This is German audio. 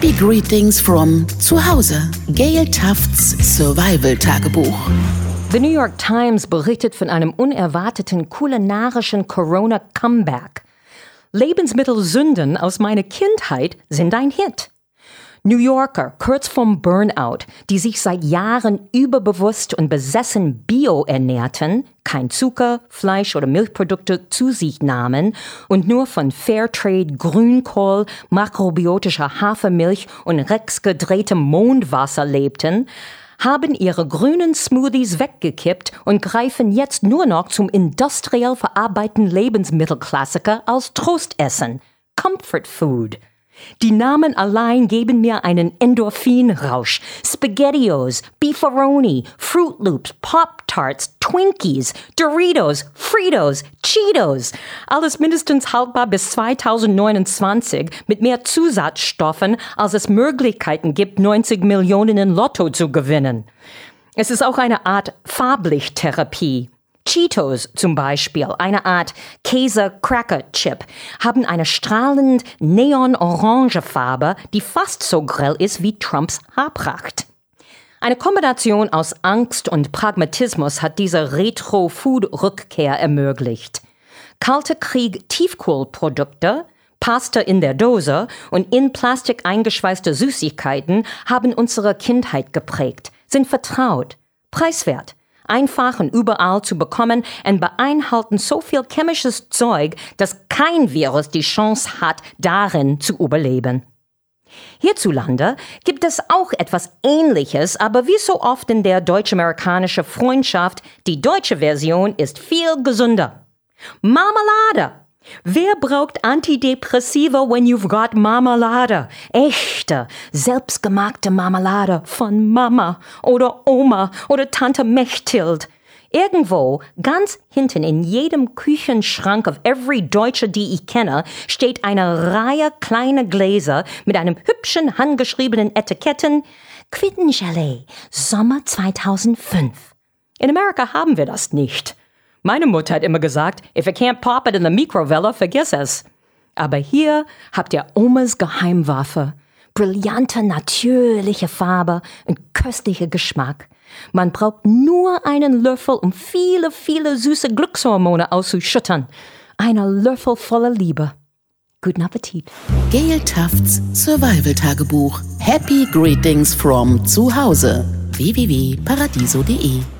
Happy Greetings from Zuhause. Gail Tufts Survival Tagebuch. The New York Times berichtet von einem unerwarteten kulinarischen Corona-Comeback. Lebensmittelsünden aus meiner Kindheit sind ein Hit. New Yorker, kurz vom Burnout, die sich seit Jahren überbewusst und besessen bio ernährten, kein Zucker, Fleisch oder Milchprodukte zu sich nahmen und nur von Fairtrade Grünkohl, makrobiotischer Hafermilch und Rex gedrehtem Mondwasser lebten, haben ihre grünen Smoothies weggekippt und greifen jetzt nur noch zum industriell verarbeiteten Lebensmittelklassiker als Trostessen. Comfort Food. Die Namen allein geben mir einen Endorphinrausch. Spaghettios, Beefaroni, Fruit Loops, Pop-Tarts, Twinkies, Doritos, Fritos, Cheetos. Alles mindestens haltbar bis 2029 mit mehr Zusatzstoffen, als es Möglichkeiten gibt, 90 Millionen in Lotto zu gewinnen. Es ist auch eine Art Farblichttherapie. Cheetos zum Beispiel, eine Art Käse-Cracker-Chip, haben eine strahlend neon-orange Farbe, die fast so grell ist wie Trumps Haarpracht. Eine Kombination aus Angst und Pragmatismus hat diese Retro-Food-Rückkehr ermöglicht. Kalte Krieg Tiefkühlprodukte, Pasta in der Dose und in Plastik eingeschweißte Süßigkeiten haben unsere Kindheit geprägt, sind vertraut, preiswert einfach und überall zu bekommen und beinhalten so viel chemisches Zeug, dass kein Virus die Chance hat, darin zu überleben. Hierzulande gibt es auch etwas Ähnliches, aber wie so oft in der deutsch-amerikanischen Freundschaft, die deutsche Version ist viel gesünder. Marmelade Wer braucht Antidepressiva when you've got Marmelade? Echte, selbstgemachte Marmelade von Mama oder Oma oder Tante Mechthild. Irgendwo, ganz hinten in jedem Küchenschrank of every Deutsche, die ich kenne, steht eine Reihe kleiner Gläser mit einem hübschen handgeschriebenen Etiketten. Quittengelee, Sommer 2005. In Amerika haben wir das nicht. Meine Mutter hat immer gesagt, if you can't pop it in the Mikrowelle, vergiss es. Aber hier habt ihr Omas Geheimwaffe. Brillante, natürliche Farbe und köstlicher Geschmack. Man braucht nur einen Löffel, um viele, viele süße Glückshormone auszuschüttern. Einer Löffel voller Liebe. Guten Appetit. Gail Tufts Survival Tagebuch. Happy Greetings from Zuhause. www.paradiso.de